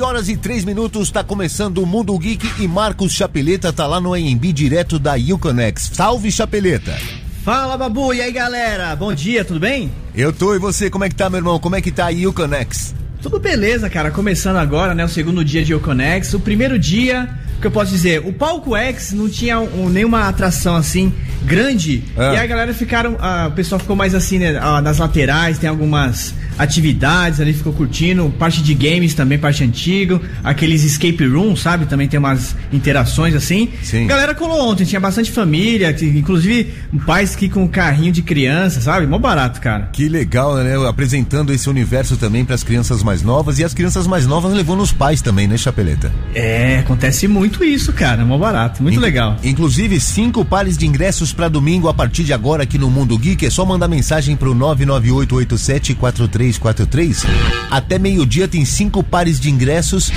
11 horas e 3 minutos, está começando o Mundo Geek e Marcos Chapeleta tá lá no AMB direto da Uconex. Salve Chapeleta! Fala Babu, e aí galera? Bom dia, tudo bem? Eu tô, e você, como é que tá, meu irmão? Como é que tá a Uconex? Tudo beleza, cara. Começando agora, né? O segundo dia de Uconex. O primeiro dia, que eu posso dizer? O palco X não tinha um, nenhuma atração assim grande. É. E a galera ficaram. Ah, o pessoal ficou mais assim, né? Ah, nas laterais, tem algumas atividades ali, ficou curtindo. Parte de games também, parte antiga. Aqueles escape rooms, sabe? Também tem umas interações assim. Sim. A galera colou ontem, tinha bastante família, inclusive pais que com carrinho de criança, sabe? Mó barato, cara. Que legal, né? Apresentando esse universo também para as crianças mais novas e as crianças mais novas levando os pais também, né, Chapeleta? É, acontece muito isso, cara. Mó barato, muito legal. Inclusive, cinco pares de ingressos para domingo a partir de agora aqui no Mundo Geek. É só mandar mensagem pro 998874343. Até meio-dia tem cinco pares de ingressos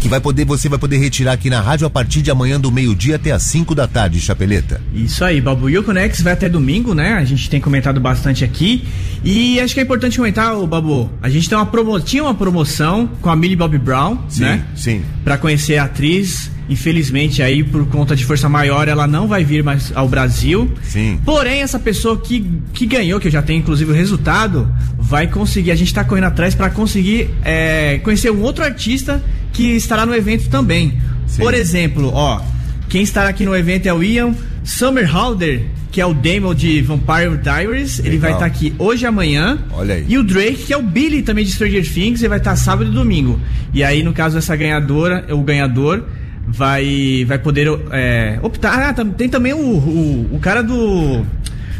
que vai poder, você vai poder retirar aqui na rádio a partir de amanhã do meio-dia até as 5 da tarde, Chapeleta. Isso aí, Babu. E o Conex vai até domingo, né? A gente tem comentado bastante aqui. E acho que é importante comentar, o Babu. A gente tem uma promo... tinha uma promoção com a Millie Bobby Brown, sim, né? Sim. Pra conhecer a atriz Infelizmente, aí, por conta de força maior, ela não vai vir mais ao Brasil. Sim. Porém, essa pessoa que, que ganhou, que eu já tenho inclusive o resultado, vai conseguir. A gente está correndo atrás para conseguir é, conhecer um outro artista que estará no evento também. Sim. Por exemplo, ó, quem estará aqui no evento é o Ian Summerhalder, que é o Damon de Vampire Diaries. Legal. Ele vai estar tá aqui hoje e amanhã. Olha aí. E o Drake, que é o Billy também de Stranger Things, ele vai estar tá sábado e domingo. E aí, no caso, essa ganhadora, o ganhador vai vai poder é, optar. Ah, tem também o, o, o, cara do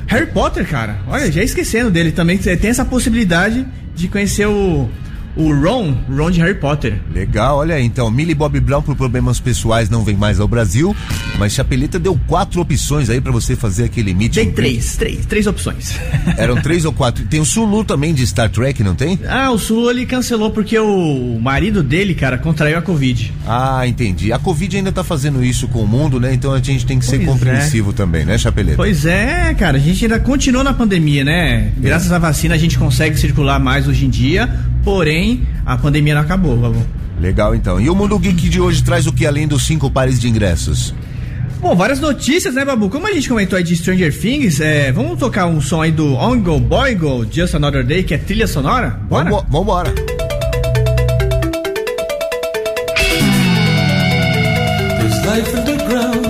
Harry Potter, cara. Olha, já esquecendo dele também. Tem essa possibilidade de conhecer o, o Ron, Ron de Harry Potter. Legal, olha aí, então, Millie Bob Brown por problemas pessoais não vem mais ao Brasil, mas Chapeleta deu quatro opções aí para você fazer aquele meet. Tem três, três, três opções. Eram três ou quatro. Tem o Sulu também de Star Trek, não tem? Ah, o Sulu ele cancelou porque o marido dele, cara, contraiu a Covid. Ah, entendi. A Covid ainda tá fazendo isso com o mundo, né? Então a gente tem que pois ser compreensivo é. também, né, Chapeleta? Pois é, cara, a gente ainda continua na pandemia, né? Graças é. à vacina a gente consegue circular mais hoje em dia, porém a pandemia não acabou, Babu. Legal então. E o Mundo Geek de hoje traz o que além dos cinco pares de ingressos? Bom, várias notícias, né, Babu? Como a gente comentou aí de Stranger Things, é, vamos tocar um som aí do On Go Boy Go, Just Another Day, que é trilha sonora? Bora? Vamos, vambora. There's life underground.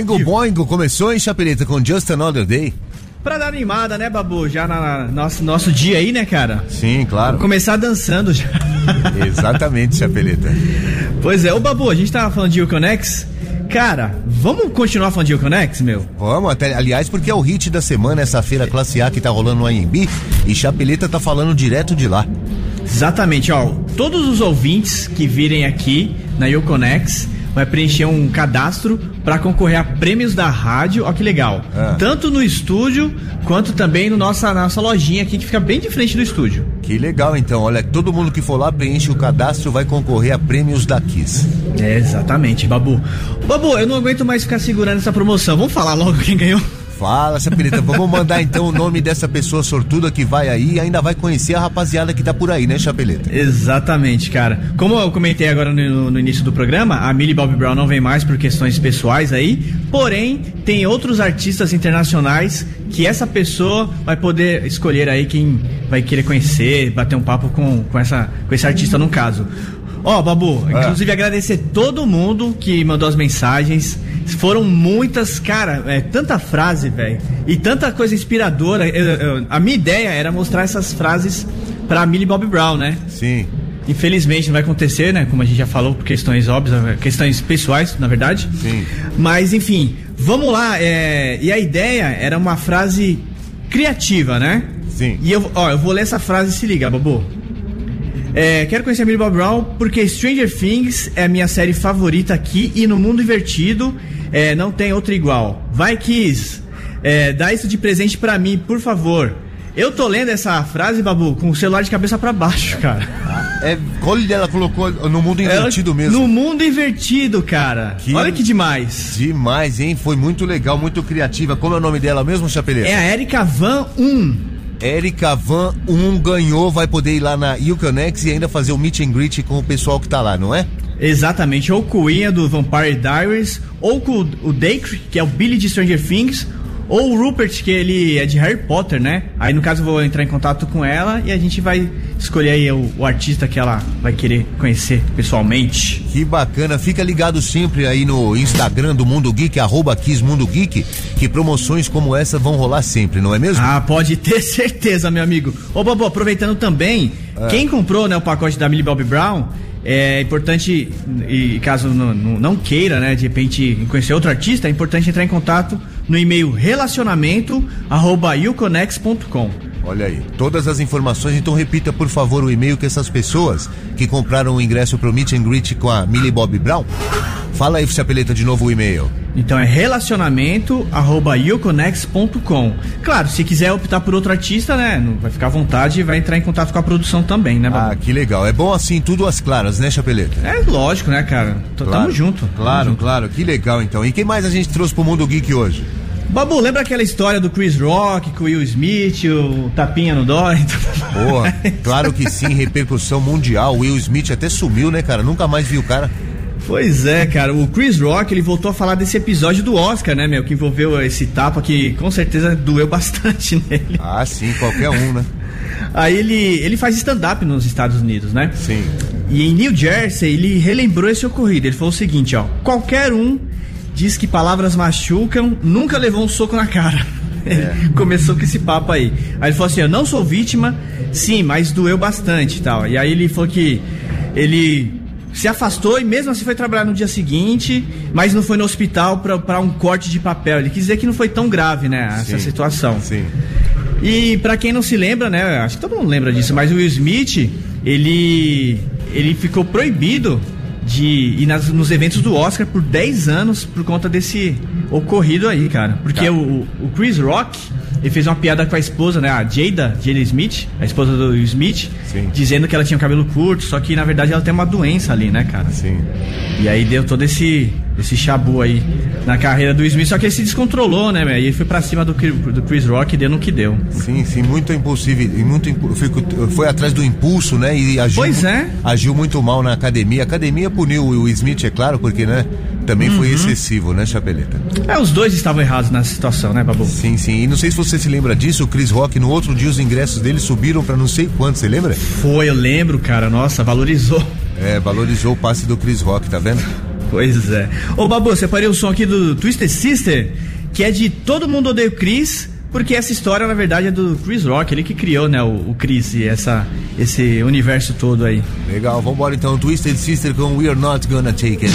Oingo Boingo começou em Chapeleta com Just Another Day. Pra dar animada, né, Babu? Já na, na nosso, nosso dia aí, né, cara? Sim, claro. Vou começar dançando já. Exatamente, Chapeleta. Pois é, ô Babu, a gente tava falando de Uconex. Cara, vamos continuar falando de Uconex, meu? Vamos, até, aliás, porque é o hit da semana, essa feira classe A que tá rolando no AMB e Chapeleta tá falando direto de lá. Exatamente, ó. Todos os ouvintes que virem aqui na Uconex vai preencher um cadastro para concorrer a prêmios da rádio. Ó que legal. Ah. Tanto no estúdio quanto também no nossa nossa lojinha aqui que fica bem de frente do estúdio. Que legal, então. Olha, todo mundo que for lá preenche o cadastro vai concorrer a prêmios da Kiss. É, exatamente, Babu. Babu, eu não aguento mais ficar segurando essa promoção. Vamos falar logo quem ganhou? Fala, Chapeleta. Vamos mandar então o nome dessa pessoa sortuda que vai aí e ainda vai conhecer a rapaziada que tá por aí, né, Chapeleta? Exatamente, cara. Como eu comentei agora no, no início do programa, a Millie Bobby Brown não vem mais por questões pessoais aí, porém tem outros artistas internacionais que essa pessoa vai poder escolher aí quem vai querer conhecer, bater um papo com, com, essa, com esse artista no caso. Ó, Babu, Ah. inclusive agradecer todo mundo que mandou as mensagens. Foram muitas, cara, é tanta frase, velho, e tanta coisa inspiradora. Eu- eu- a minha ideia era mostrar essas frases pra Millie Bobby Brown, né? Sim. Infelizmente não vai acontecer, né? Como a gente já falou, por questões óbvias, questões pessoais, na verdade. Sim. Mas enfim, vamos lá. é, E a ideia era uma frase criativa, né? Sim. E eu, ó, eu vou ler essa frase e se liga, Babu. É, quero conhecer a Millie Bob Brown porque Stranger Things é a minha série favorita aqui e no mundo invertido é, não tem outra igual. Vai, Kiss, é, dá isso de presente pra mim, por favor. Eu tô lendo essa frase, Babu, com o celular de cabeça pra baixo, cara. É, olha, ela colocou no mundo invertido Ela- mesmo. No mundo invertido, cara. Que- Olha que demais. Demais, hein? Foi muito legal, muito criativa. Como é o nome dela mesmo, Chapeleta? É a Erika Van 1. Erika Van 1 ganhou, vai poder ir lá na Uconex e ainda fazer o meet and greet com o pessoal que tá lá, não é? Exatamente, ou com o Ian do Vampire Diaries, ou com o Dacre, que é o Billy de Stranger Things, ou o Rupert, que ele é de Harry Potter, né? Aí no caso eu vou entrar em contato com ela e a gente vai escolher aí o, o artista que ela vai querer conhecer pessoalmente. Que bacana, fica ligado sempre aí no Instagram do Mundo Geek, arroba Kiss Mundo Geek, que promoções como essa vão rolar sempre, não é mesmo? Ah, pode ter certeza, meu amigo. Ô, Bobo, aproveitando também, quem comprou né, o pacote da Millie Bobby Brown, é importante, e caso não, não, não queira, né, de repente conhecer outro artista, é importante entrar em contato no e-mail relacionamento arroba uconex.com. Olha aí, todas as informações, então repita por favor o e-mail que essas pessoas que compraram o ingresso pro meet and greet com a Millie Bob Brown. Fala aí, Chapeleta, de novo o e-mail. Então é relacionamento arroba uconex.com. Claro, se quiser optar por outro artista, né, não vai ficar à vontade e vai entrar em contato com a produção também, né, Babu? Ah, que legal. É bom assim, tudo às claras, né, Chapeleta? É lógico, né, cara? T- Tamo junto. tamo Claro, junto. claro, que legal então. E quem mais a gente trouxe pro Mundo Geek hoje? Babu, lembra aquela história do Chris Rock com o Will Smith, o tapinha no dói? Boa, claro que sim, repercussão mundial. Will Smith até sumiu, né, cara? Nunca mais vi o cara. Pois é, cara. O Chris Rock, ele voltou a falar desse episódio do Oscar, né, meu? Que envolveu esse tapa que com certeza doeu bastante nele. Ah, sim, qualquer um, né? Aí ele, ele faz stand-up nos Estados Unidos, né? Sim. E em New Jersey, ele relembrou esse ocorrido. Ele falou o seguinte, ó. Qualquer um diz que palavras machucam, nunca levou um soco na cara. Ele Começou com esse papo aí. Aí ele falou assim, eu não sou vítima, sim, mas doeu bastante e tal. E aí ele falou que ele se afastou e mesmo assim foi trabalhar no dia seguinte, mas não foi no hospital pra um corte de papel. Ele quis dizer que não foi tão grave, né, essa Sim. situação. Sim. E pra quem não se lembra, né? Acho que todo mundo lembra disso, mas o Will Smith, ele ele ficou proibido de ir nas- nos eventos do Oscar por 10 anos por conta desse ocorrido aí, cara. Porque Tá. o, o Chris Rock, ele fez uma piada com a esposa, né? A Jada, Jada Smith, a esposa do Smith, Sim. dizendo que ela tinha o cabelo curto, só que na verdade ela tem uma doença ali, né, cara? Sim. E aí deu todo esse, esse chabu aí na carreira do Smith, só que ele se descontrolou, né? E ele foi pra cima do, do Chris Rock e deu no que deu. Sim, sim, muito impulsivo, e muito impu- foi atrás do impulso, né? E agiu, Pois é. agiu muito mal na academia. A academia puniu o Smith, é claro, porque, né? Também Uhum. foi excessivo, né, Chapeleta? É, os dois estavam errados nessa situação, né, Babu? Sim, sim. E não sei se você se lembra disso, o Chris Rock, no outro dia os ingressos dele subiram pra não sei quanto, você lembra? Foi, eu lembro, cara. Nossa, valorizou. É, valorizou o passe do Chris Rock, tá vendo? Pois é. Ô, Babu, separei o som aqui do Twisted Sister, que é de Todo Mundo Odeia o Chris, porque essa história, na verdade, é do Chris Rock, ele que criou, né, o, o Chris e essa, esse universo todo aí. Legal, vambora então. Twisted Sister com We're Not Gonna Take It.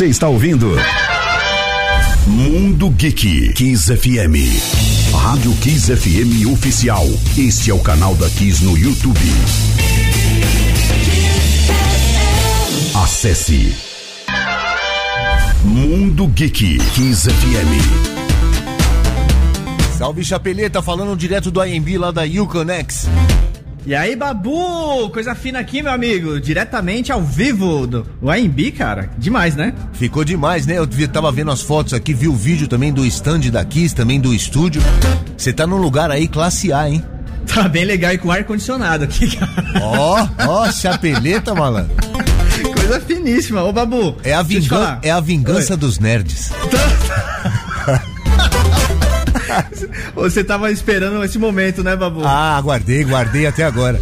Você está ouvindo Mundo Geek Kiss FM. Rádio Kiss FM oficial. Este é o canal da Kiss no YouTube. Acesse Mundo Geek Kiss FM. Salve Chapeleta, falando direto do IMB lá da Uconex. E aí, Babu, coisa fina aqui, meu amigo, diretamente ao vivo do AMB, cara. Demais, né? Ficou demais, né? Eu tava vendo as fotos aqui, vi o vídeo também do stand da Kiss, também do estúdio. Você tá num lugar aí classe A, hein? Tá bem legal e com ar-condicionado aqui, cara. Ó, ó, chapeleta, malandro. Coisa finíssima. Ô, Babu. É a, vingan é a vingança Oi. dos nerds. Você tava esperando esse momento, né, Babu? Ah, guardei, guardei até agora.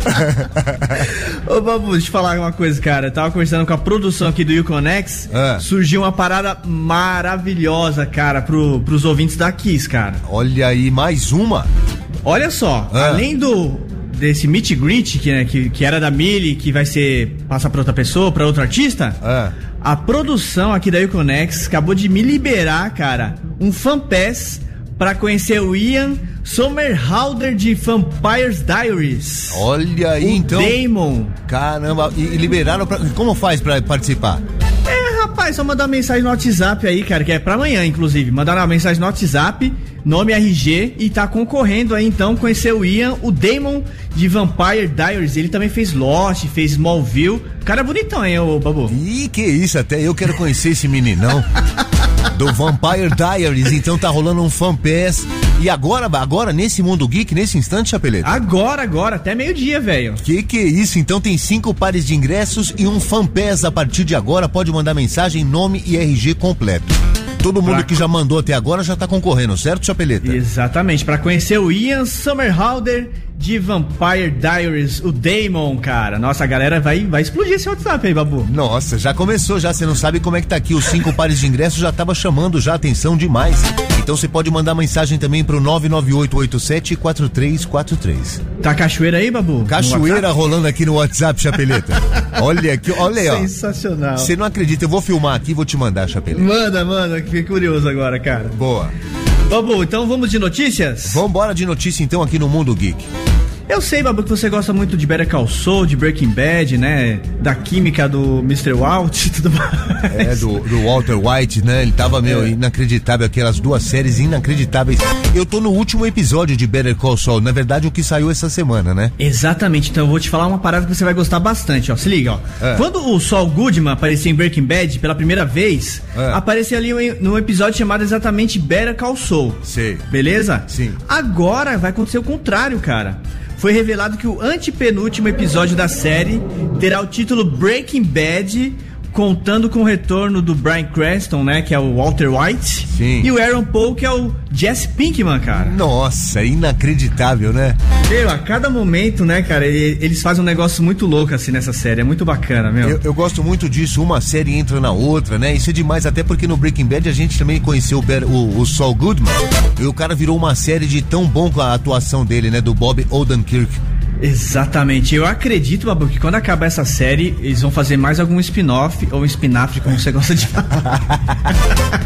Ô, Babu, deixa eu falar uma coisa, cara. Eu tava conversando com a produção aqui do Uconex. Ah. Surgiu uma parada maravilhosa, cara, pro, pros ouvintes da Kiss, cara. Olha aí, mais uma. Olha só, ah. além do desse meet greet, que, né, que, que, era da Millie, que vai ser. passa pra outra pessoa, pra outro artista. Ah. A produção aqui da Uconex acabou de me liberar, cara, um fan pass pra conhecer o Ian Somerhalder de Vampires Diaries. Olha aí, o então. Damon. Caramba, e, e liberaram pra. Como faz pra participar? É, rapaz, só mandar uma mensagem no WhatsApp aí, cara, que é pra amanhã, inclusive. Mandar uma mensagem no WhatsApp, nome RG, e tá concorrendo aí, então, conhecer o Ian, o Damon de Vampire Diaries. Ele também fez Lost, fez Smallville. Cara bonitão, hein, ô Babu? Ih, que isso, até eu quero conhecer esse meninão. do Vampire Diaries, então tá rolando um fan pass. E agora, agora, nesse mundo geek, nesse instante, Chapeleta? Agora, agora, até meio-dia, velho. Que que é isso? Então tem cinco pares de ingressos e um fan pass a partir de agora. Pode mandar mensagem, nome e RG completo. Todo mundo pra... que já mandou até agora já tá concorrendo, certo, Chapeleta? Exatamente, para conhecer o Ian Summerhalder de Vampire Diaries, o Damon, cara. Nossa, a galera vai, vai explodir esse WhatsApp aí, Babu. Nossa, já começou já, você não sabe como é que tá aqui. Os cinco pares de ingressos já tava chamando já atenção demais. Então você pode mandar mensagem também pro 998874343. Tá cachoeira aí, Babu? Cachoeira rolando aqui no WhatsApp, Chapeleta. olha aqui, olha aí, ó. Sensacional. Você não acredita, eu vou filmar aqui e vou te mandar, Chapeleta. Manda, manda, fiquei curioso agora, cara. Boa. Babu, então vamos de notícias? Vambora de notícia então aqui no Mundo Geek. Eu sei, Babu, que você gosta muito de Better Call Saul, de Breaking Bad, né? Da química do Mr. Walt e tudo mais. É, do, do, Walter White, né? Ele tava meio é. inacreditável, aquelas duas séries inacreditáveis. Eu tô no último episódio de Better Call Saul, na verdade o que saiu essa semana, né? Exatamente, então eu vou te falar uma parada que você vai gostar bastante, ó. Se liga, ó. É. Quando o Saul Goodman apareceu em Breaking Bad pela primeira vez, é. apareceu ali num episódio chamado exatamente Better Call Saul. Sim. Beleza? Sim. Agora vai acontecer o contrário, cara foi revelado que o antepenúltimo episódio da série terá o título Breaking Bad contando com o retorno do Brian Cranston, né, que é o Walter White, Sim. e o Aaron Paul, que é o Jesse Pinkman, cara. Nossa, inacreditável, né? Meu, a cada momento, né, cara, eles fazem um negócio muito louco assim nessa série, é muito bacana, meu. Eu, eu gosto muito disso, uma série entra na outra, né? Isso é demais, até porque no Breaking Bad a gente também conheceu o, o, o Saul Goodman, e o cara virou uma série de tão bom com a atuação dele, né, do Bob Odenkirk. Exatamente. Eu acredito, Babu, que quando acabar essa série, eles vão fazer mais algum spin-off ou spin-off, como você gosta de falar.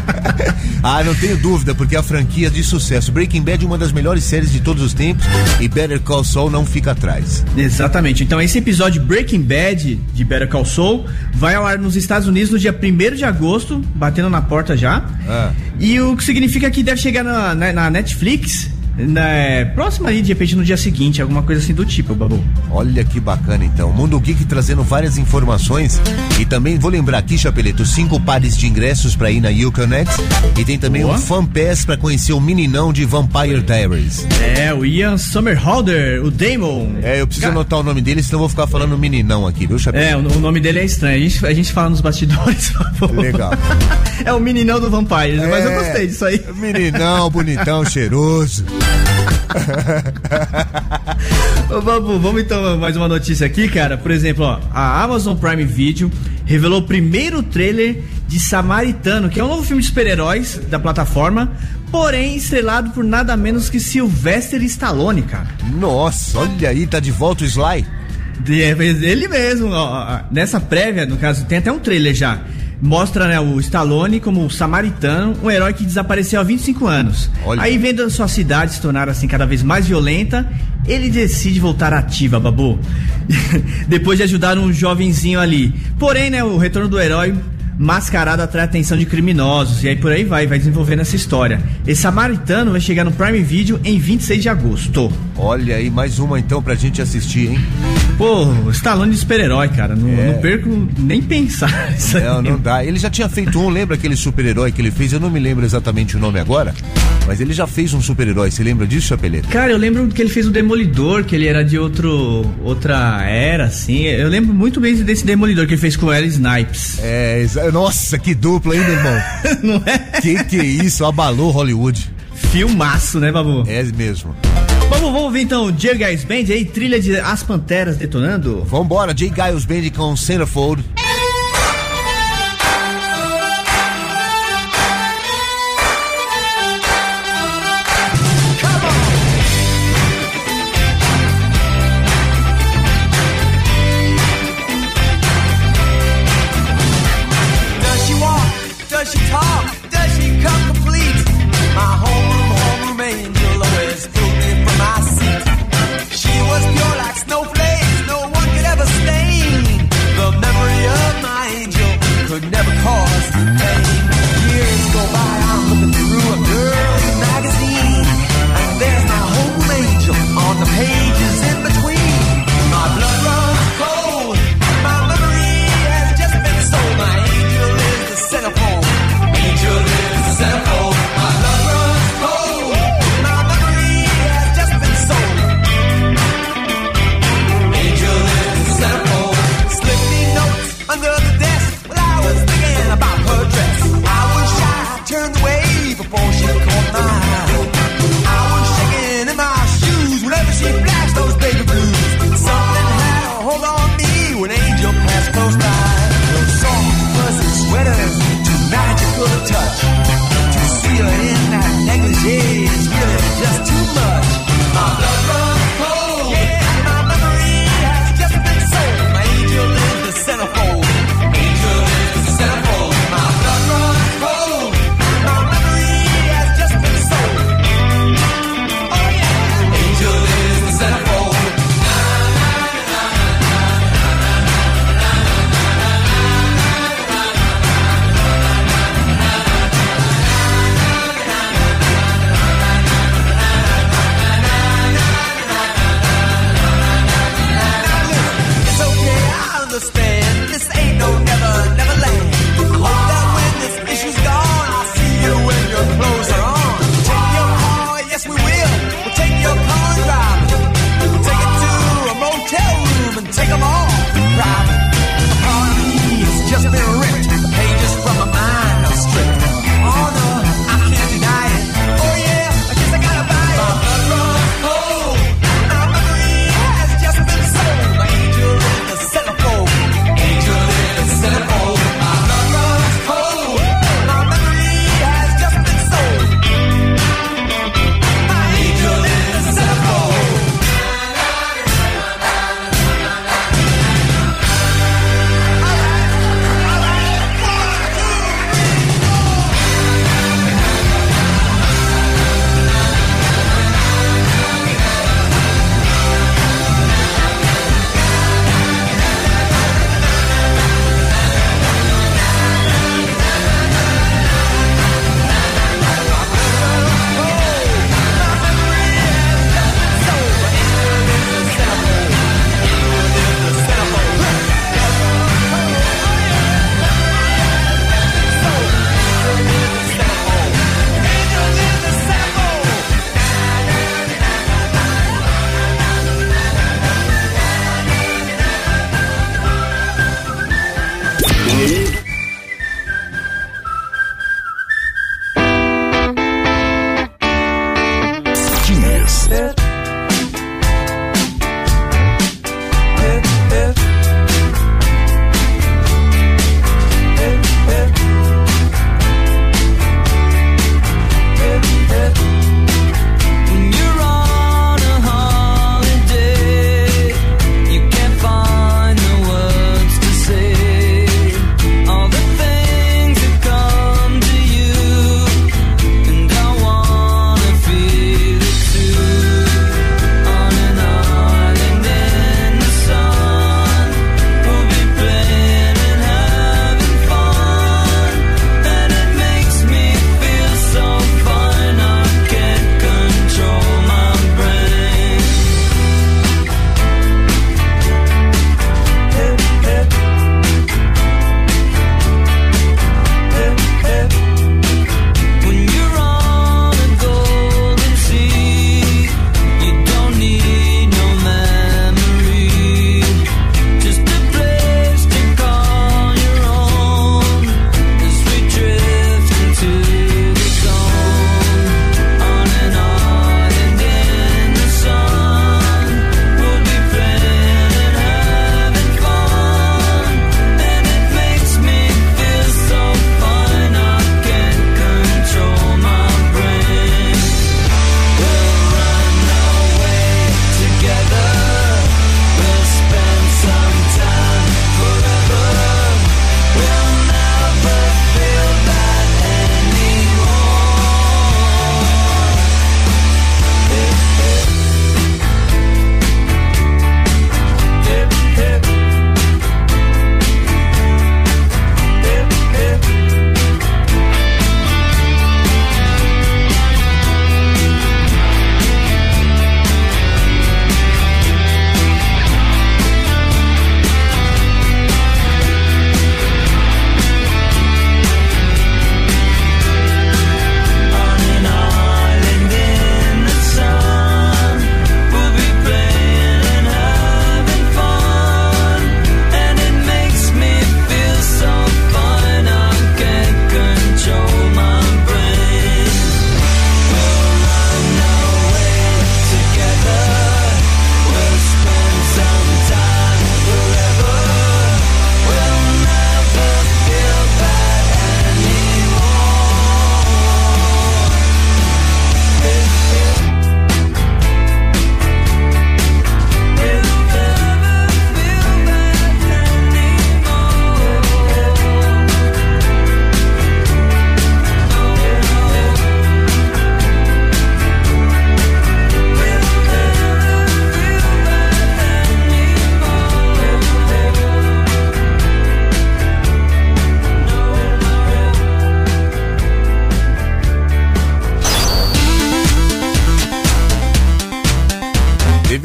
ah, não tenho dúvida, porque a franquia de sucesso. Breaking Bad é uma das melhores séries de todos os tempos e Better Call Saul não fica atrás. Exatamente. Então, esse episódio Breaking Bad de Better Call Saul vai ao ar nos Estados Unidos no dia 1 de agosto, batendo na porta já. Ah. E o que significa que deve chegar na, na, na Netflix né, próxima aí, de repente no dia seguinte, alguma coisa assim do tipo, Babu. Olha que bacana então. Mundo Geek trazendo várias informações e também vou lembrar aqui, Chapeleto, cinco pares de ingressos para ir na Uconnect e tem também Boa. um fan pass para conhecer o meninão de Vampire Diaries. É, o Ian Summerholder, o Damon. É, eu preciso anotar o nome dele, senão eu vou ficar falando meninão aqui, viu, Chapeleto? É, o, o, nome dele é estranho. A gente, a gente fala nos bastidores, por favor. Legal. é o meninão do Vampire, é, mas eu gostei disso aí. Meninão, bonitão, cheiroso. Ô, Babu, vamos então mais uma notícia aqui, cara. Por exemplo, ó, a Amazon Prime Video revelou o primeiro trailer de Samaritano, que é um novo filme de super-heróis da plataforma, porém estrelado por nada menos que Sylvester Stallone, cara. Nossa, olha aí, tá de volta o Sly. Ele mesmo, ó, nessa prévia, no caso, tem até um trailer já mostra né, o Stallone como o samaritano, um herói que desapareceu há 25 anos. Olha. Aí, vendo a sua cidade se tornar assim cada vez mais violenta, ele decide voltar ativa, Babu. Depois de ajudar um jovenzinho ali. Porém, né, o retorno do herói mascarado atrai a atenção de criminosos. E aí por aí vai, vai desenvolvendo essa história. Esse Samaritano vai chegar no Prime Video em 26 de agosto. Olha aí, mais uma então pra gente assistir, hein? Pô, Stallone de super-herói, cara. Não, é. não, perco nem pensar. Isso não, não dá. Ele já tinha feito um, lembra aquele super-herói que ele fez? Eu não me lembro exatamente o nome agora. Mas ele já fez um super-herói, você lembra disso, Chapeleta? Cara, eu lembro que ele fez o Demolidor, que ele era de outro outra era, assim. Eu lembro muito bem desse Demolidor que ele fez com o L. Snipes. É, nossa, que dupla, hein, meu irmão? Não é? Que que é isso? Abalou Hollywood. Filmaço, né, Babu? É mesmo. Vamos, vamos ver então J. Giles Band aí, trilha de As Panteras detonando? Vambora, J. Giles Band com Centerfold. take them all.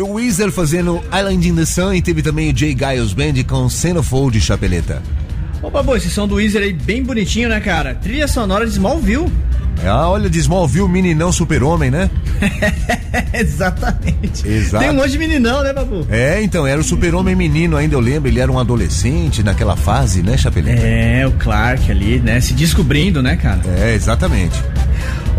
Teve o Weezer fazendo Island in the Sun e teve também o Jay Giles Band com Centerfold Chapeleta. Opa, boa, esse som do Weezer aí bem bonitinho, né, cara? Trilha sonora de Smallville. Ah, olha, de Smallville, meninão super-homem, né? Exatamente. Exato. Tem um monte de meninão, né, Babu? É, então, era o super-homem menino ainda, eu lembro, ele era um adolescente naquela fase, né, Chapeleta? É, o Clark ali, né, se descobrindo, né, cara? É, exatamente.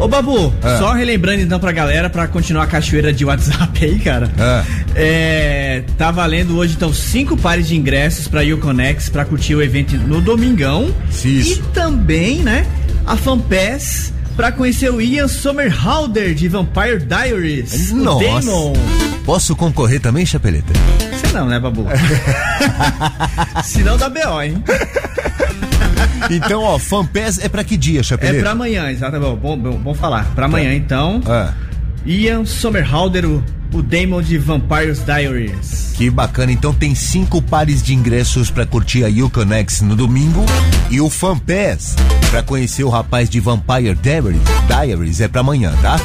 Ô Babu, é. só relembrando então pra galera, pra continuar a cachoeira de WhatsApp aí, cara. É. é tá valendo hoje então cinco pares de ingressos pra Uconex pra curtir o evento no domingão. Isso. E também, né, a FanPass pra conhecer o Ian Somerhalder de Vampire Diaries. Nossa. Posso concorrer também, Chapeleta? Você não, né, Babu? Se não dá BO, hein? Então, ó, FanPass é pra que dia, Chapeleta? É pra amanhã, exatamente. Bom, bom, bom falar. Pra amanhã, é. então. É. Ian Somerhalder, o, o Damon de Vampires Diaries. Que bacana. Então tem cinco pares de ingressos para curtir a Yukon X no domingo e o FanPass para conhecer o rapaz de Vampire Diaries, Diaries é para amanhã, tá?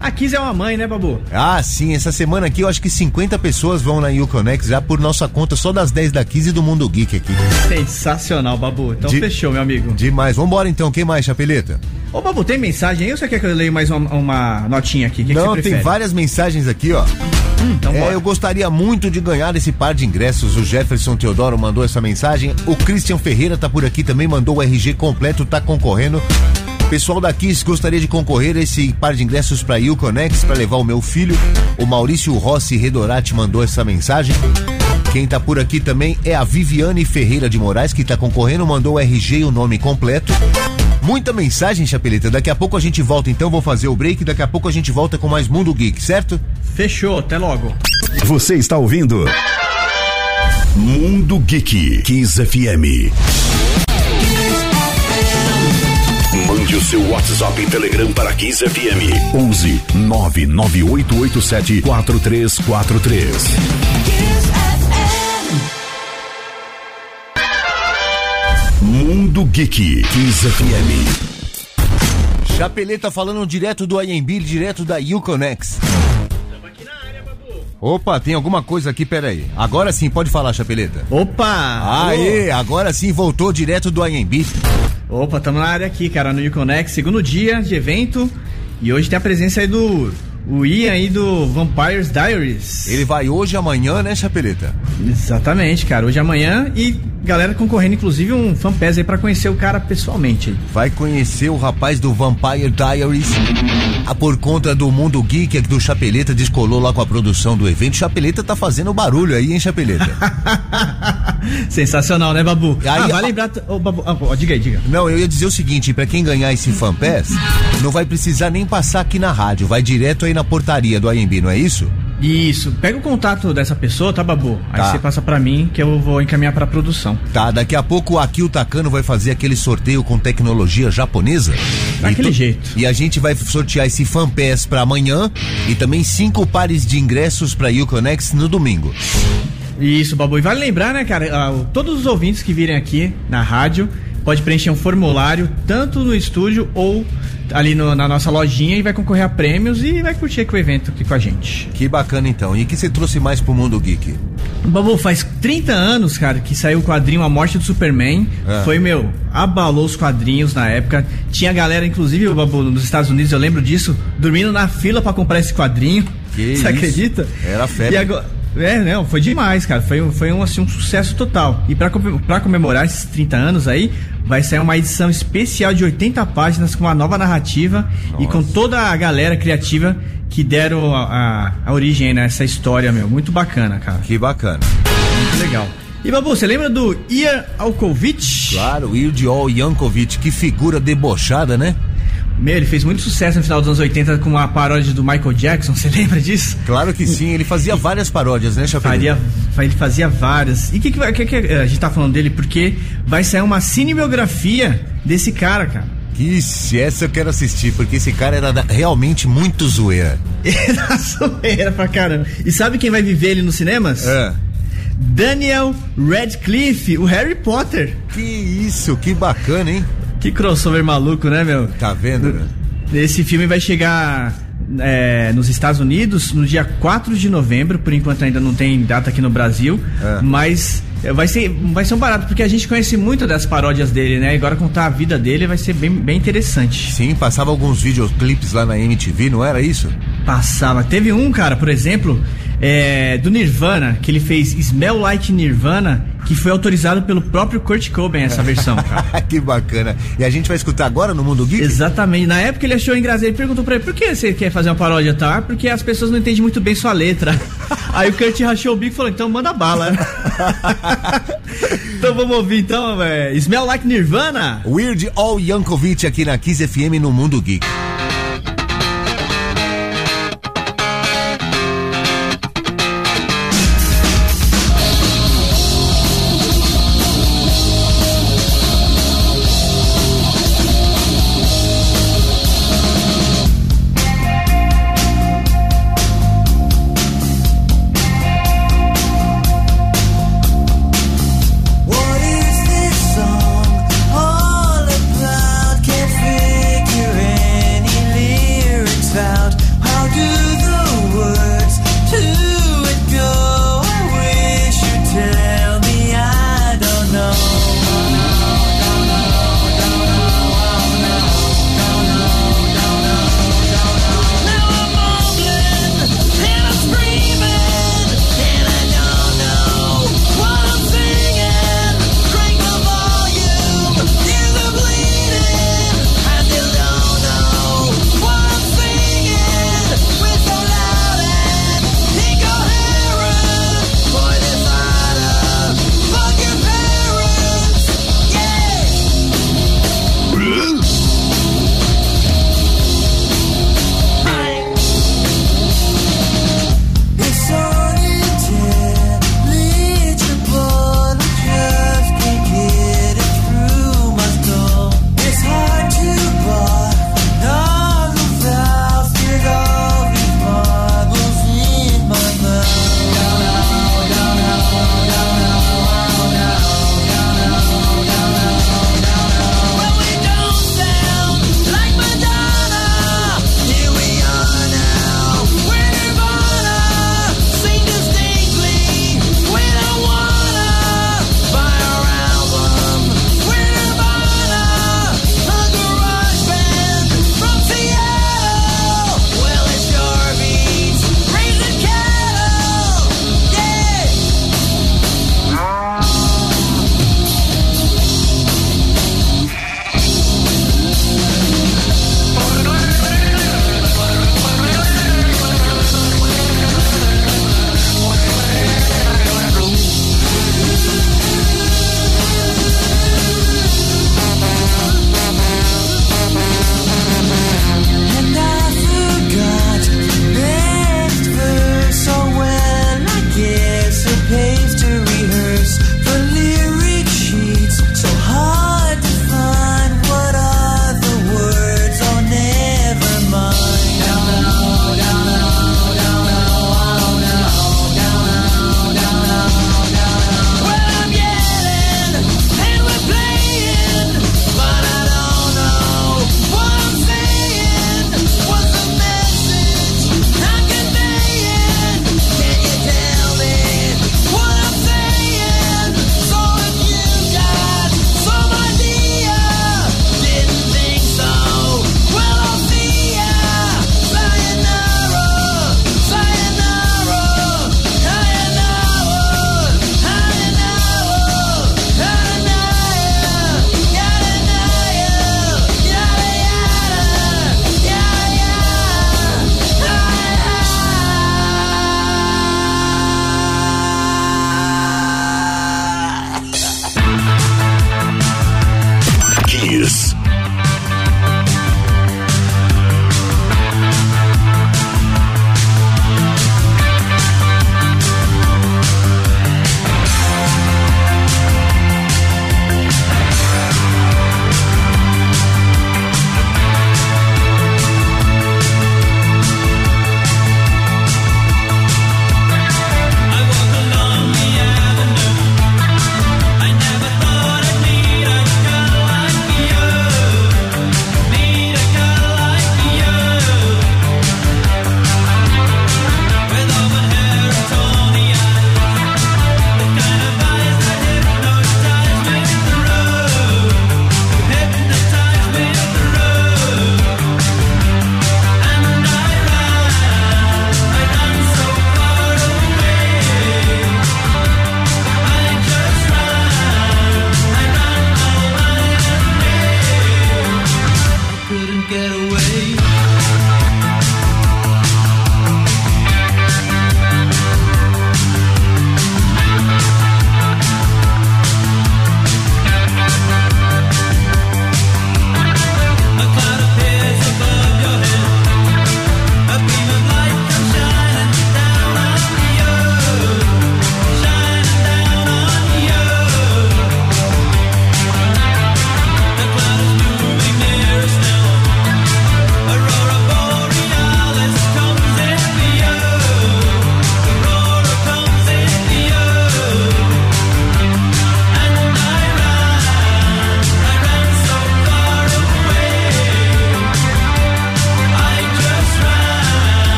A Kiss é uma mãe, né, Babu? Ah, sim. Essa semana aqui eu acho que 50 pessoas vão na Uconex já por nossa conta, só das 10 da Kiss e do Mundo Geek aqui. Sensacional, Babu. Então de, fechou, meu amigo. Demais. Vambora então. Quem mais, Chapeleta? Ô, Babu, tem mensagem aí ou você quer que eu leia mais uma, uma notinha aqui? Que Não, que tem várias mensagens aqui, ó. Hum, então é, eu gostaria muito de ganhar esse par de ingressos. O Jefferson Teodoro mandou essa mensagem. O Christian Ferreira tá por aqui também, mandou o RG completo, tá concorrendo. Pessoal da Kiss gostaria de concorrer a esse par de ingressos para Uconex para levar o meu filho. O Maurício Rossi Redorati mandou essa mensagem. Quem tá por aqui também é a Viviane Ferreira de Moraes, que tá concorrendo, mandou o RG e o nome completo. Muita mensagem, Chapeleta. Daqui a pouco a gente volta, então vou fazer o break. Daqui a pouco a gente volta com mais Mundo Geek, certo? Fechou, até logo. Você está ouvindo Mundo Geek Kiss FM. Mande o seu WhatsApp e Telegram para Kiss FM 11 99887 4343. Mundo Geek Kiss FM. Chapeleta falando direto do IMB, direto da Uconex. Opa, tem alguma coisa aqui, peraí. Agora sim, pode falar, Chapeleta. Opa! Aê, agora sim voltou direto do IMB. Opa, estamos na área aqui, cara, no Uconex, segundo dia de evento. E hoje tem a presença aí do o Ian aí do Vampires Diaries. Ele vai hoje e amanhã, né, Chapeleta? Exatamente, cara. Hoje e amanhã e galera concorrendo, inclusive, um fanpage aí pra conhecer o cara pessoalmente. Vai conhecer o rapaz do Vampire Diaries. Ah, por conta do Mundo Geek é do Chapeleta descolou lá com a produção do evento. Chapeleta tá fazendo barulho aí, hein, Chapeleta? Sensacional, né, Babu? Aí, ah, vai lembrar. Oh, Babu, oh, diga aí, diga. Não, eu ia dizer o seguinte: para quem ganhar esse fanpass, não vai precisar nem passar aqui na rádio, vai direto aí na portaria do AMB, não é isso? Isso. Pega o contato dessa pessoa, tá, Babu? Aí tá. você passa para mim que eu vou encaminhar pra produção. Tá, daqui a pouco aqui o Takano vai fazer aquele sorteio com tecnologia japonesa. Daquele tu... jeito. E a gente vai sortear esse fanpass para amanhã e também cinco pares de ingressos pra Uconex no domingo. Isso, Babu. E vale lembrar, né, cara, uh, todos os ouvintes que virem aqui na rádio pode preencher um formulário tanto no estúdio ou ali no, na nossa lojinha e vai concorrer a prêmios e vai curtir aqui o evento aqui com a gente. Que bacana então. E o que você trouxe mais pro mundo geek? Babu, faz 30 anos, cara, que saiu o quadrinho A Morte do Superman. É. Foi, meu, abalou os quadrinhos na época. Tinha galera, inclusive, Babu, nos Estados Unidos, eu lembro disso, dormindo na fila para comprar esse quadrinho. Que Você isso? acredita? Era febre. E agora é, não, foi demais, cara. Foi, foi um, assim, um sucesso total. E para comemorar esses 30 anos aí, vai sair uma edição especial de 80 páginas com uma nova narrativa Nossa. e com toda a galera criativa que deram a, a, a origem nessa história, meu. Muito bacana, cara. Que bacana. Muito legal. E Babu, você lembra do Ian Alkovic? Claro, Ildiol Yankovic, que figura debochada, né? Meu, ele fez muito sucesso no final dos anos 80 com a paródia do Michael Jackson, você lembra disso? Claro que sim, ele fazia várias paródias, né? Faria, ele fazia várias. E o que, que, que, que, a gente tá falando dele? Porque vai sair uma cinebiografia desse cara, cara. Ixi, essa eu quero assistir, porque esse cara era realmente muito zoeira. Era zoeira pra caramba. E sabe quem vai viver ele nos cinemas? É. Daniel Radcliffe, o Harry Potter. Que isso, que bacana, hein? Que crossover maluco, né, meu? Tá vendo? Esse filme vai chegar é, nos Estados Unidos no dia 4 de novembro, por enquanto ainda não tem data aqui no Brasil, é. mas é, vai ser, vai ser um barato, porque a gente conhece muito das paródias dele, né? Agora contar a vida dele vai ser bem, bem interessante. Sim, passava alguns videoclipes lá na MTV, não era isso? Passava. Teve um, cara, por exemplo, é, do Nirvana, que ele fez Smell Like Nirvana, que foi autorizado pelo próprio Kurt Cobain, essa versão, cara. que bacana. E a gente vai escutar agora no Mundo Geek? Exatamente. Na época ele achou engraçado, ele perguntou pra ele, por que você quer fazer uma paródia, tá? Porque as pessoas não entendem muito bem sua letra. Aí o Kurt rachou o bico e falou, então manda bala. então vamos ouvir então, é, Smell Like Nirvana. Weird All Yankovic aqui na Kiss FM no Mundo Geek.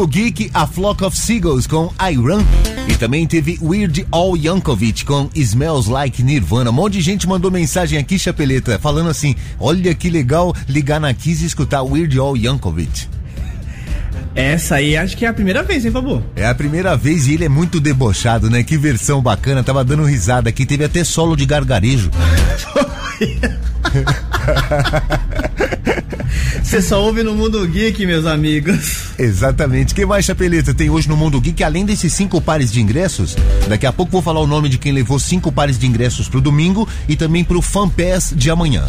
Mundo Geek, A Flock of Seagulls com Iron. E também teve Weird Al Yankovic com Smells Like Nirvana. Um monte de gente mandou mensagem aqui, Chapeleta, falando assim: olha que legal ligar na Kiss e escutar Weird Al Yankovic. Essa aí acho que é a primeira vez, hein, Fabu? É a primeira vez e ele é muito debochado, né? Que versão bacana, tava dando risada aqui, teve até solo de gargarejo. Você só ouve no Mundo Geek, meus amigos. Exatamente. que mais, Chapeleta, tem hoje no Mundo Geek? Além desses cinco pares de ingressos, daqui a pouco vou falar o nome de quem levou cinco pares de ingressos pro domingo e também pro Fan Pass de amanhã.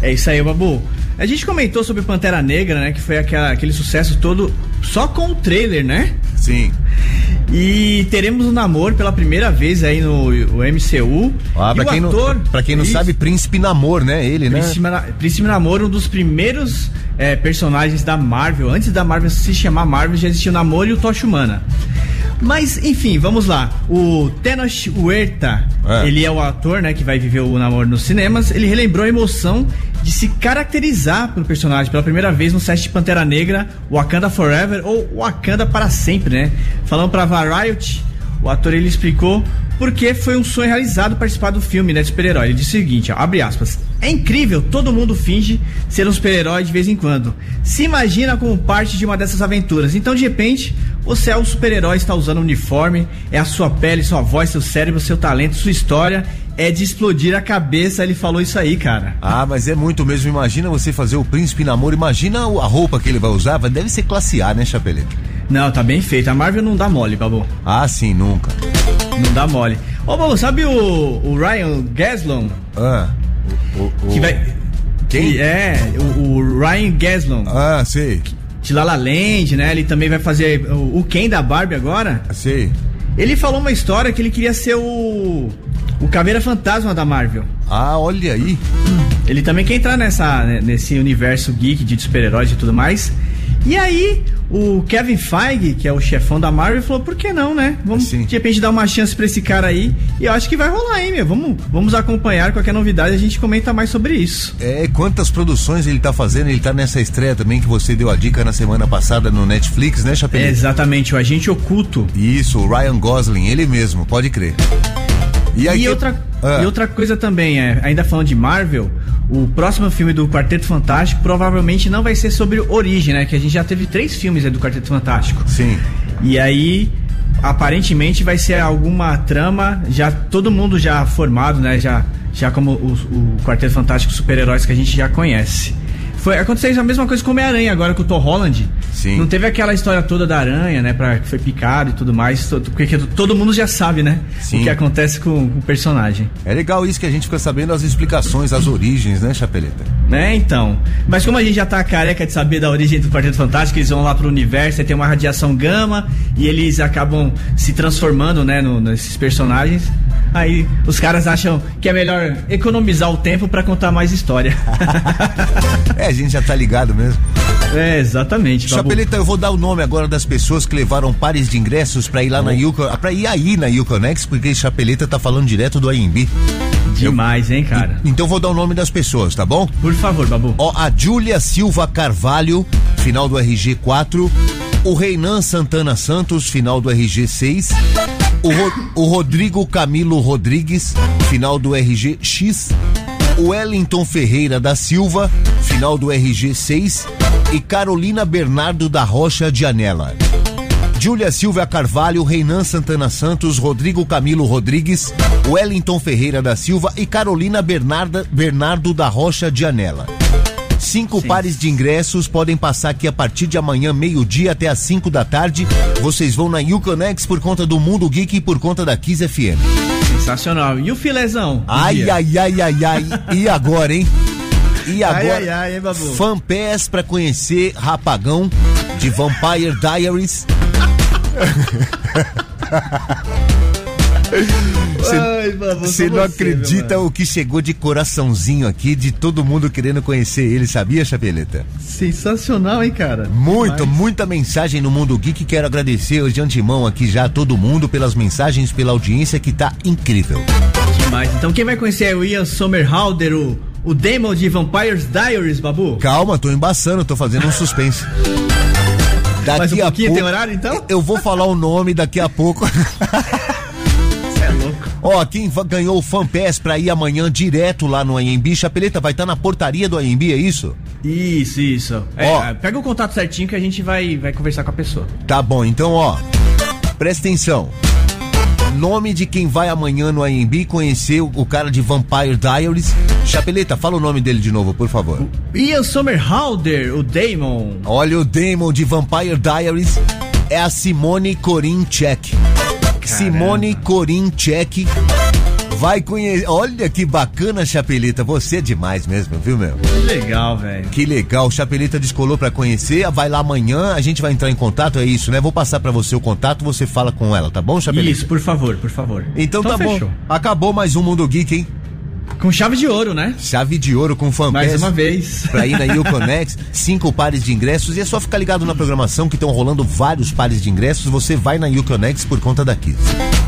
É isso aí, Babu. A gente comentou sobre Pantera Negra, né? Que foi aquela, aquele sucesso todo só com o trailer, né? Sim. E teremos um namoro pela primeira vez aí no MCU. Ah, pra, quem ator, não, pra quem não isso, sabe, Príncipe Namor, né? Ele, Príncipe, né? Príncipe Namor, um dos primeiros é, personagens da Marvel. Antes da Marvel se chamar Marvel, já existia o Namor e o Tocha Humana. Mas, enfim, vamos lá. O Tenoch Huerta, é. ele é o ator, né, que vai viver o namoro nos cinemas. Ele relembrou a emoção de se caracterizar pelo personagem pela primeira vez no set de Pantera Negra, Wakanda Forever ou Wakanda para sempre, né? Falando para Variety, o ator ele explicou porque foi um sonho realizado participar do filme, né, de super-herói. Ele disse o seguinte, ó, abre aspas. É incrível, todo mundo finge ser um super-herói de vez em quando. Se imagina como parte de uma dessas aventuras. Então, de repente, você é um super-herói, está usando um uniforme, é a sua pele, sua voz, seu cérebro, seu talento, sua história é de explodir a cabeça. Ele falou isso aí, cara. Ah, mas é muito mesmo. Imagina você fazer o príncipe namoro. Imagina a roupa que ele vai usar. Deve ser classe A, né, Chapeleta? Não, tá bem feito. A Marvel não dá mole, Babu. Ah, sim, nunca. Não dá mole. Ô, Babu, sabe o, o Ryan Gaslon? Ah. O, o, que vai. Quem? Que é, o, o, Ryan Gaslon. Ah, sei. De La La Land, né? Ele também vai fazer o, o Ken da Barbie agora. Sei. Ele falou uma história que ele queria ser o. O Caveira Fantasma da Marvel. Ah, olha aí. Ele também quer entrar nessa, nesse universo geek de super-heróis e tudo mais. E aí, o Kevin Feige, que é o chefão da Marvel, falou: por que não, né? Vamos Sim. de repente dar uma chance pra esse cara aí. E eu acho que vai rolar, hein, meu? Vamos, vamos acompanhar qualquer novidade, a gente comenta mais sobre isso. É, quantas produções ele tá fazendo? Ele tá nessa estreia também que você deu a dica na semana passada no Netflix, né, Chapéu? É, exatamente, o Agente Oculto. Isso, o Ryan Gosling, ele mesmo, pode crer. E, e outra, ah. e outra coisa também, é, ainda falando de Marvel, o próximo filme do Quarteto Fantástico provavelmente não vai ser sobre origem, né? Que a gente já teve três filmes do Quarteto Fantástico. Sim. E aí, aparentemente vai ser alguma trama, já todo mundo já formado, né? Já, já como o, o Quarteto Fantástico super-heróis que a gente já conhece. Foi, aconteceu a mesma coisa com o Homem-Aranha agora com o Tom Holland. Sim. Não teve aquela história toda da aranha, né? Pra, que foi picado e tudo mais. Porque todo mundo já sabe, né? Sim. O que acontece com, com, o personagem. É legal isso que a gente fica sabendo as explicações, as origens, né, Chapeleta? Né, então. Mas como a gente já tá careca de saber da origem do Quarteto Fantástico, eles vão lá pro universo e tem uma radiação gama e eles acabam se transformando, né, no, nesses personagens. Aí os caras acham que é melhor economizar o tempo para contar mais história. é, a gente já tá ligado mesmo. É, exatamente. Chapeleta, eu vou dar o nome agora das pessoas que levaram pares de ingressos para ir lá oh. na Yukon, para ir aí na Yukonex, porque Chapeleta tá falando direto do AMB. Demais, eu, hein, cara? E, então vou dar o nome das pessoas, tá bom? Por favor, Babu. Ó, a Júlia Silva Carvalho, final do RG 4. O Reinan Santana Santos, final do RG 6. O, Ro o Rodrigo Camilo Rodrigues, final do RG X. O Wellington Ferreira da Silva, final do RG 6. E Carolina Bernardo da Rocha de Anela. Júlia Silva Carvalho, Reinan Santana Santos, Rodrigo Camilo Rodrigues, Wellington Ferreira da Silva e Carolina Bernarda, Bernardo da Rocha de Anela. Cinco Sim. pares de ingressos podem passar aqui a partir de amanhã, meio-dia até às 5 da tarde. Vocês vão na Uconex por conta do Mundo Geek e por conta da Kiss FM. Sensacional. E o filezão? Ai, ai, ai, ai, ai. e agora, hein? E agora, ai, ai, ai, hein? Fanpass pra conhecer Rapagão de Vampire Diaries. Você não acredita o que chegou de coraçãozinho aqui, de todo mundo querendo conhecer ele, sabia, Chapeleta? Sensacional, hein, cara? Muito, Mas... muita mensagem no Mundo Geek. Quero agradecer de antemão aqui já a todo mundo pelas mensagens, pela audiência que tá incrível. Demais. Então quem vai conhecer é o Ian Somerhalder, o, o Demon de Vampires Diaries, Babu? Calma, tô embaçando, tô fazendo um suspense. Daqui Mais um a pouco, tem horário então? Eu vou falar o nome daqui a pouco. Ó, quem ganhou o FanPass pra ir amanhã direto lá no AMB, Chapeleta vai estar na portaria do AMB, é isso? Isso, isso. É, Ó. pega o contato certinho que a gente vai, vai conversar com a pessoa. Tá bom, então ó, presta atenção. Nome de quem vai amanhã no AMB conhecer o, cara de Vampire Diaries. Chapeleta, fala o nome dele de novo, por favor. Ian Somerhalder, o Damon. Olha o Damon de Vampire Diaries. É a Simone Korinchek. Simone Korinchek vai conhecer. Olha que bacana, Chapeleta. Você é demais mesmo, viu, meu? Que legal, velho. Que legal, Chapeleta descolou pra conhecer, vai lá amanhã, a gente vai entrar em contato, é isso, né? Vou passar pra você o contato, você fala com ela, tá bom, Chapeleta? Isso, por favor, por favor. Então, tá fechou. bom. Acabou mais um Mundo Geek, hein? Com chave de ouro, né? Chave de ouro com fanpass. Mais uma vez. Pra ir na Uconex, cinco pares de ingressos e é só ficar ligado na programação que estão rolando vários pares de ingressos. Você vai na Uconex por conta daqui.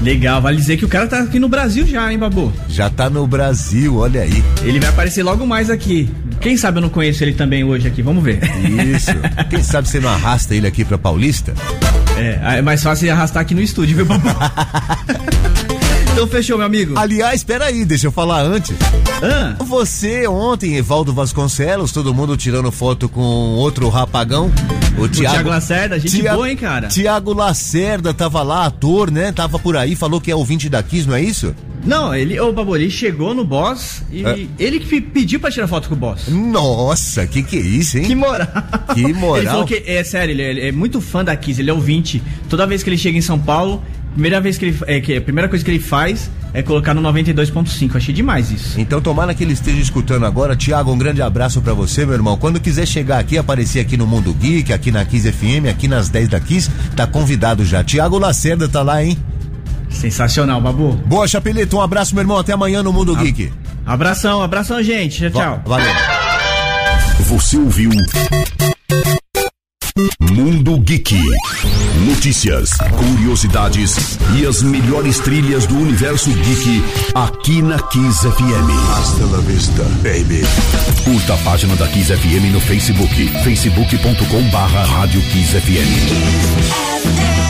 Legal, vale dizer que o cara tá aqui no Brasil já, hein, Babu? Já tá no Brasil, olha aí. Ele vai aparecer logo mais aqui. Quem sabe eu não conheço ele também hoje aqui, vamos ver. Isso. Quem sabe você não arrasta ele aqui pra Paulista? É, é mais fácil arrastar aqui no estúdio, viu, Babu? então fechou, meu amigo. Aliás, peraí, deixa eu falar antes. Ah, Você ontem, Evaldo Vasconcelos, todo mundo tirando foto com outro rapagão. O o Tiago Thiago Lacerda, gente boa, hein, cara? Tiago Lacerda tava lá, ator, né? Tava por aí, falou que é ouvinte da Kiss, não é isso? Não, ele, ô Babu, ele chegou no boss e É. ele que pe- pediu pra tirar foto com o boss. Nossa, que que é isso, hein? Que moral. Que moral. Ele falou que, é sério, ele é, ele é muito fã da Kiss, ele é ouvinte. Toda vez que ele chega em São Paulo, primeira vez que ele, é, que a primeira coisa que ele faz é colocar no 92.5. Achei demais isso. Então tomara que ele esteja escutando agora. Tiago, um grande abraço pra você, meu irmão. Quando quiser chegar aqui, aparecer aqui no Mundo Geek, aqui na Kiss FM, aqui nas 10 da Kiss, tá convidado já. Tiago Lacerda tá lá, hein? Sensacional, Babu. Boa, Chapelito, um abraço, meu irmão. Até amanhã no Mundo Geek. Abração, abração, gente. Tchau, Va- tchau. Valeu. Você ouviu Mundo Geek. Notícias, curiosidades e as melhores trilhas do universo geek aqui na Kiss FM. Hasta la vista, baby. Curta a página da Kiss FM no Facebook, facebook.com barra Rádio Kiss FM. FM.